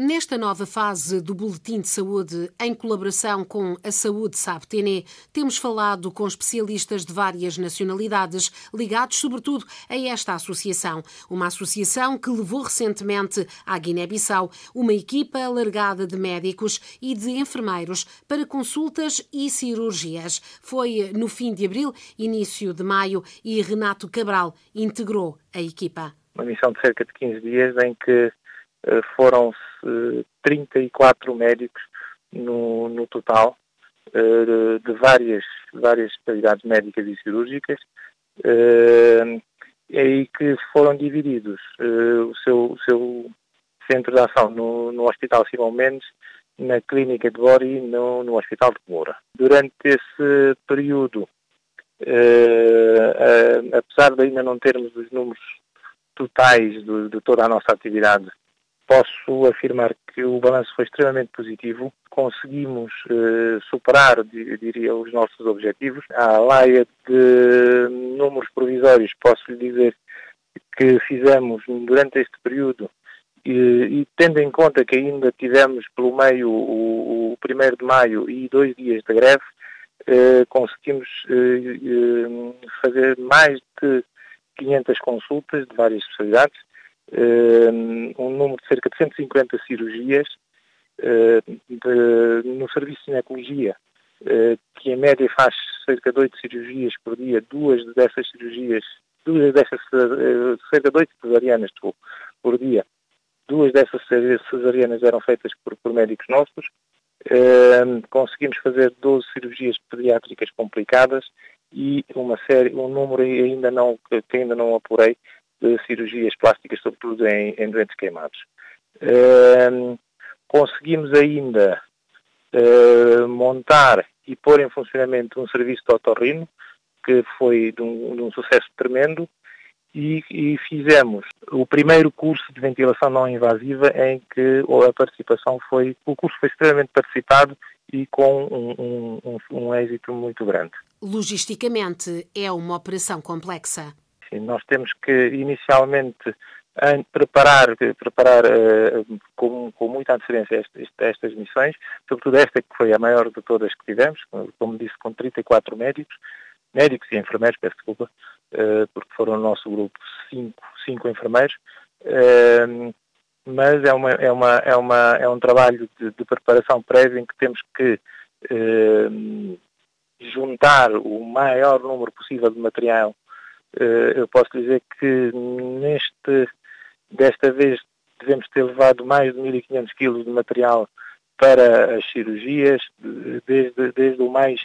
Nesta nova fase do Boletim de Saúde, em colaboração com a Saúde Sabtene, temos falado com especialistas de várias nacionalidades, ligados sobretudo a esta associação. Uma associação que levou recentemente à Guiné-Bissau uma equipa alargada de médicos e de enfermeiros para consultas e cirurgias. Foi no fim de abril, início de maio, e Renato Cabral integrou a equipa. Uma missão de cerca de 15 dias em que eh, foram 34 médicos no, no total, uh, de várias, várias especialidades médicas e cirúrgicas, e que foram divididos o, seu, o seu centro de ação no, no Hospital Simão Mendes, na Clínica de Bori no, no Hospital de Moura. Durante esse período, apesar de ainda não termos os números totais de, de toda a nossa atividade posso afirmar que o balanço foi extremamente positivo. Conseguimos eh, superar, diria, os nossos objetivos. À laia de números provisórios, posso lhe dizer que fizemos durante este período e, e, tendo em conta que ainda tivemos pelo meio o, o 1 de maio e dois dias de greve, eh, conseguimos eh, eh fazer mais de 500 consultas de várias especialidades um número de cerca de 150 cirurgias eh, de, no serviço de ginecologia, eh, que em média faz cerca de 8 cirurgias por dia, duas dessas cirurgias, duas dessas, cerca de 8 cesarianas por dia, duas dessas cesarianas eram feitas por, por médicos nossos, conseguimos fazer 12 cirurgias pediátricas complicadas e uma série, um número ainda não, que ainda não apurei, de cirurgias plásticas, sobretudo em, em doentes queimados. Uh, conseguimos ainda uh, montar e pôr em funcionamento um serviço de otorrino, que foi de um, de um sucesso tremendo, e, e, fizemos o primeiro curso de ventilação não invasiva em que a participação foi, o curso foi extremamente participado e com um, um, um êxito muito grande. Logisticamente é uma operação complexa. Nós temos que inicialmente preparar, preparar uh, com, com, muita antecedência estas, estas missões, sobretudo esta que foi a maior de todas que tivemos, como disse, com 34 médicos, médicos e enfermeiros, peço desculpa, uh, porque foram no nosso grupo cinco, cinco enfermeiros, uh, mas é, uma, é, uma, é, uma, é um trabalho de, de preparação prévia em que temos que juntar o maior número possível de material eh, eu posso dizer que neste, desta vez devemos ter levado mais de 1.500 kg de material para as cirurgias, desde, desde o, mais,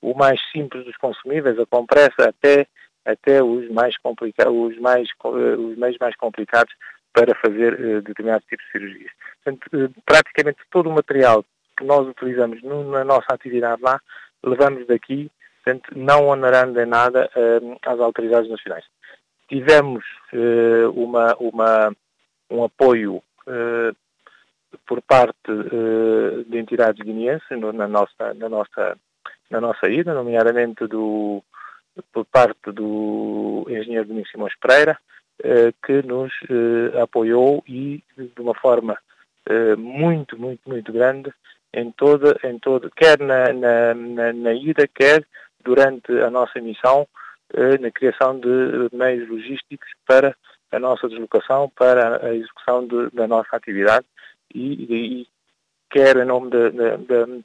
o mais simples dos consumíveis, a compressa, até, até os, mais os, mais, eh, os meios mais complicados para fazer uh, determinados tipos de cirurgias. Portanto, praticamente todo o material que nós utilizamos na nossa atividade lá, levamos daqui portanto, não onerando em nada uh, às autoridades nacionais. Tivemos uh, uma, uma, um apoio uh, por parte de entidades guineenses na nossa, na, nossa, na nossa ida, nomeadamente do, por parte do engenheiro Domingos Simões Pereira, que nos apoiou e de uma forma muito, muito, muito grande em toda, em toda quer na, na, na, na ida, quer durante a nossa missão eh, na criação de meios logísticos para a nossa deslocação, para a execução de, da nossa atividade e, e quero, em nome de, de,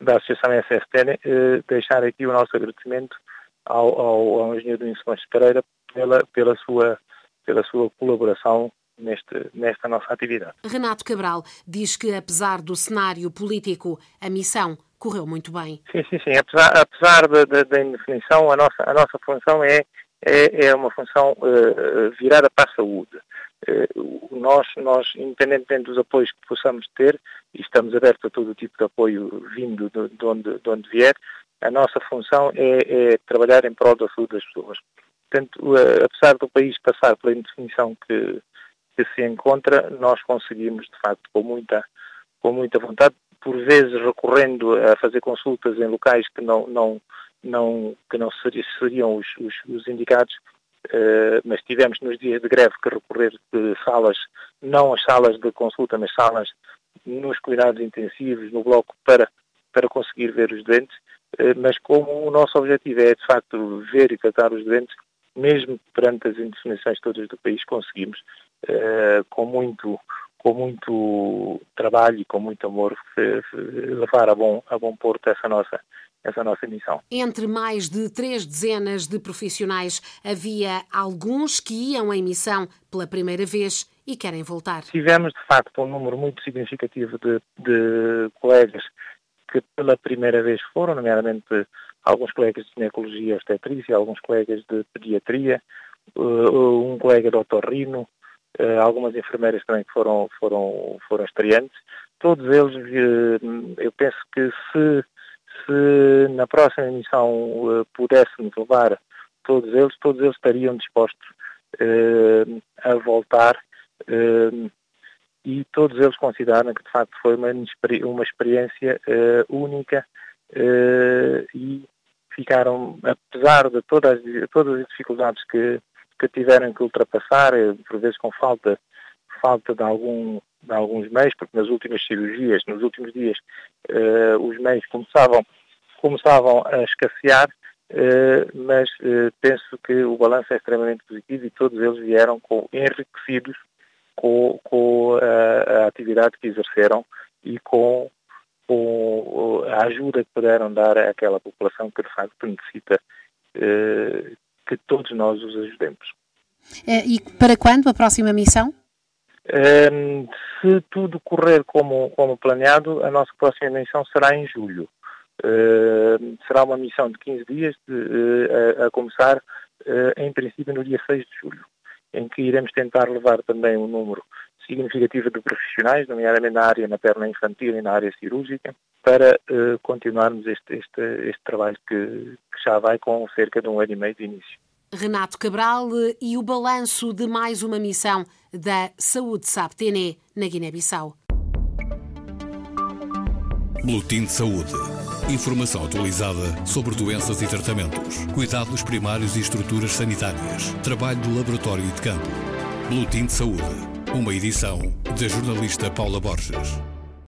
da Associação SSTN, eh, deixar aqui o nosso agradecimento ao, ao, ao engenheiro Domingos Pereira pela, pela, sua, pela sua colaboração neste, nesta nossa atividade. Renato Cabral diz que, apesar do cenário político, a missão correu muito bem. Sim, sim, sim. Apesar, apesar da, indefinição, a nossa, a nossa função é, é, é uma função uh, virada para a saúde. Uh, nós, nós, independentemente dos apoios que possamos ter, e estamos abertos a todo tipo de apoio vindo de, de, onde, de onde vier, a nossa função é, é, trabalhar em prol da saúde das pessoas. Portanto, uh, apesar do país passar pela indefinição que, que se encontra, nós conseguimos, de facto, com muita, com muita vontade, por vezes recorrendo a fazer consultas em locais que não, não, não, que não seriam os, os, os indicados, uh, mas tivemos nos dias de greve que recorrer de salas, não as salas de consulta, mas salas nos cuidados intensivos, no bloco, para, para conseguir ver os doentes, uh, mas como o nosso objetivo é, de facto, ver e tratar os doentes, mesmo perante as indefinições todas do país, conseguimos, uh, com muito com muito trabalho e com muito amor levar a bom, a bom porto essa nossa, essa nossa missão. Entre mais de três dezenas de profissionais, havia alguns que iam em missão pela primeira vez e querem voltar. Tivemos, de facto, um número muito significativo de, de colegas que pela primeira vez foram, nomeadamente alguns colegas de ginecologia e obstetrícia, alguns colegas de pediatria, uh, um colega de otorrino, algumas enfermeiras também que foram, foram, foram estreantes. Todos eles, uh, eu penso que se se na próxima emissão uh, pudéssemos levar todos eles, todos eles estariam dispostos uh, a voltar uh, e todos eles consideram que de facto foi uma, uma experiência única e ficaram, apesar de todas, todas as dificuldades que, que tiveram que ultrapassar, por vezes com falta, falta de algum de alguns meios, porque nas últimas cirurgias, nos últimos dias, uh, os meios começavam, começavam a escassear, uh, mas uh, penso que o balanço é extremamente positivo e todos eles vieram com, enriquecidos com, com a, a, atividade que exerceram e com, com, a ajuda que puderam dar àquela população que de facto necessita que todos nós os ajudemos. E para quando a próxima missão? Um, se tudo correr como, como planeado, a nossa próxima missão será em julho. Uh, será uma missão de 15 dias, de, uh, a, a, começar, uh, em princípio, no dia 6 de julho, em que iremos tentar levar também um número significativo de profissionais, nomeadamente na área materna infantil e na área cirúrgica, para eh, continuarmos este, este, este trabalho que, que já vai com cerca de um ano e meio de início. Renato Cabral e o balanço de mais uma missão da Saúde Sabtene na Guiné-Bissau. Boletim de Saúde. Informação atualizada sobre doenças e tratamentos, cuidados primários e estruturas sanitárias, trabalho do laboratório e de campo. Boletim de Saúde. Uma edição da jornalista Paula Borges.